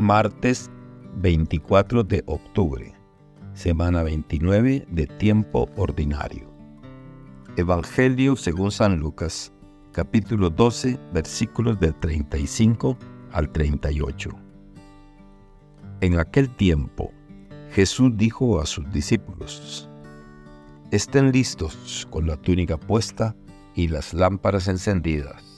martes 24 de octubre, semana 29 de tiempo ordinario. Evangelio según San Lucas, capítulo 12, versículos del 35 al 38. En aquel tiempo, Jesús dijo a sus discípulos, Estén listos con la túnica puesta y las lámparas encendidas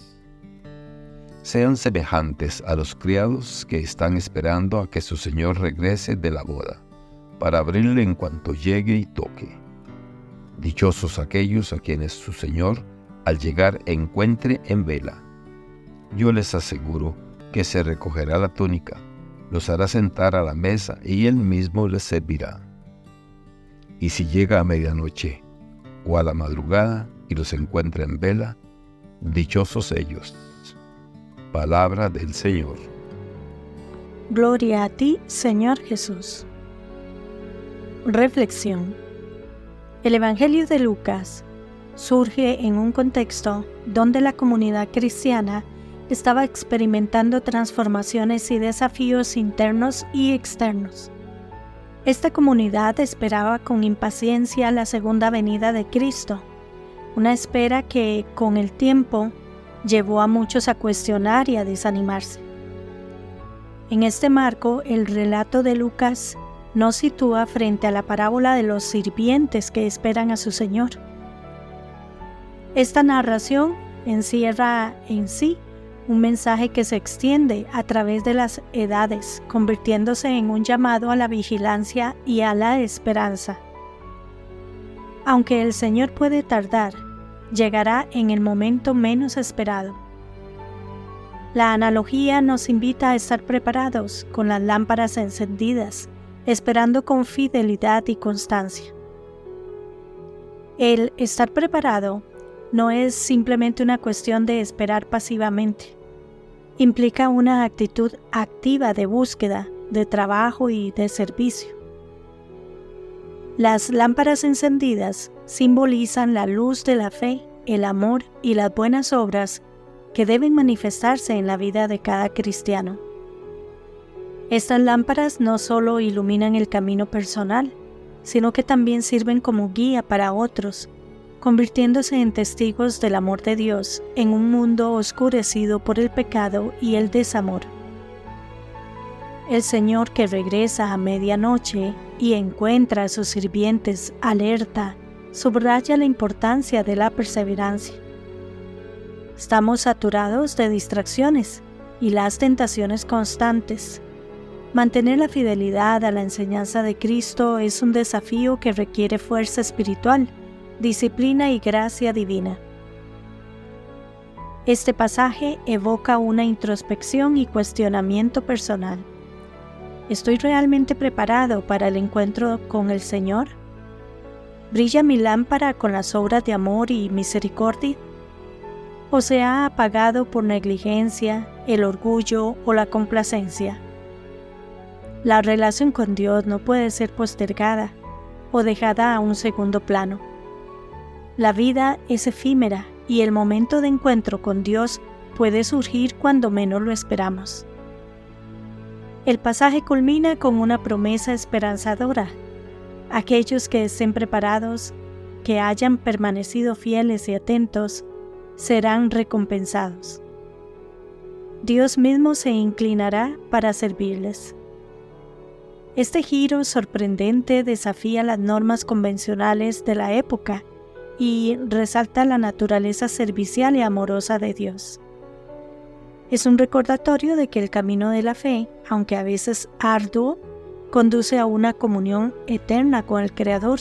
sean semejantes a los criados que están esperando a que su Señor regrese de la boda, para abrirle en cuanto llegue y toque. Dichosos aquellos a quienes su Señor al llegar encuentre en vela. Yo les aseguro que se recogerá la túnica, los hará sentar a la mesa y él mismo les servirá. Y si llega a medianoche o a la madrugada y los encuentra en vela, dichosos ellos. Palabra del Señor. Gloria a ti, Señor Jesús. Reflexión. El Evangelio de Lucas surge en un contexto donde la comunidad cristiana estaba experimentando transformaciones y desafíos internos y externos. Esta comunidad esperaba con impaciencia la segunda venida de Cristo, una espera que con el tiempo llevó a muchos a cuestionar y a desanimarse. En este marco, el relato de Lucas nos sitúa frente a la parábola de los sirvientes que esperan a su Señor. Esta narración encierra en sí un mensaje que se extiende a través de las edades, convirtiéndose en un llamado a la vigilancia y a la esperanza. Aunque el Señor puede tardar, llegará en el momento menos esperado. La analogía nos invita a estar preparados con las lámparas encendidas, esperando con fidelidad y constancia. El estar preparado no es simplemente una cuestión de esperar pasivamente. Implica una actitud activa de búsqueda, de trabajo y de servicio. Las lámparas encendidas simbolizan la luz de la fe, el amor y las buenas obras que deben manifestarse en la vida de cada cristiano. Estas lámparas no solo iluminan el camino personal, sino que también sirven como guía para otros, convirtiéndose en testigos del amor de Dios en un mundo oscurecido por el pecado y el desamor. El Señor que regresa a medianoche y encuentra a sus sirvientes alerta, subraya la importancia de la perseverancia. Estamos saturados de distracciones y las tentaciones constantes. Mantener la fidelidad a la enseñanza de Cristo es un desafío que requiere fuerza espiritual, disciplina y gracia divina. Este pasaje evoca una introspección y cuestionamiento personal. ¿Estoy realmente preparado para el encuentro con el Señor? ¿Brilla mi lámpara con las obras de amor y misericordia? ¿O se ha apagado por negligencia, el orgullo o la complacencia? La relación con Dios no puede ser postergada o dejada a un segundo plano. La vida es efímera y el momento de encuentro con Dios puede surgir cuando menos lo esperamos. El pasaje culmina con una promesa esperanzadora. Aquellos que estén preparados, que hayan permanecido fieles y atentos, serán recompensados. Dios mismo se inclinará para servirles. Este giro sorprendente desafía las normas convencionales de la época y resalta la naturaleza servicial y amorosa de Dios. Es un recordatorio de que el camino de la fe, aunque a veces arduo, conduce a una comunión eterna con el Creador,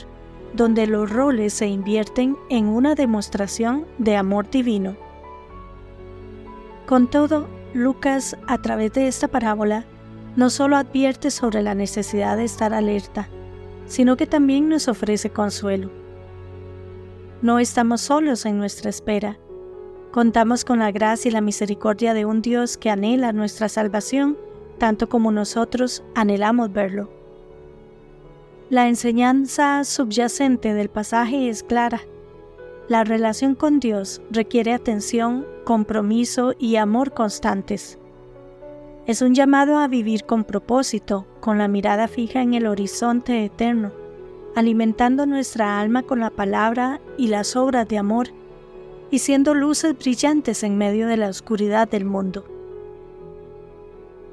donde los roles se invierten en una demostración de amor divino. Con todo, Lucas, a través de esta parábola, no solo advierte sobre la necesidad de estar alerta, sino que también nos ofrece consuelo. No estamos solos en nuestra espera, Contamos con la gracia y la misericordia de un Dios que anhela nuestra salvación, tanto como nosotros anhelamos verlo. La enseñanza subyacente del pasaje es clara. La relación con Dios requiere atención, compromiso y amor constantes. Es un llamado a vivir con propósito, con la mirada fija en el horizonte eterno, alimentando nuestra alma con la palabra y las obras de amor, y siendo luces brillantes en medio de la oscuridad del mundo.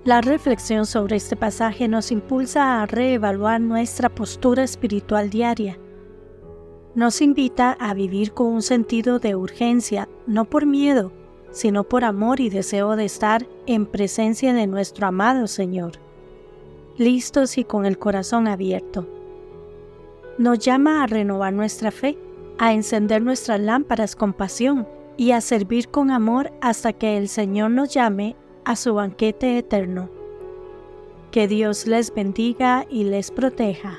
La reflexión sobre este pasaje nos impulsa a reevaluar nuestra postura espiritual diaria. Nos invita a vivir con un sentido de urgencia, no por miedo, sino por amor y deseo de estar en presencia de nuestro amado Señor, listos y con el corazón abierto. Nos llama a renovar nuestra fe, a encender nuestras lámparas con pasión y a servir con amor hasta que el Señor nos llame a su banquete eterno. Que Dios les bendiga y les proteja.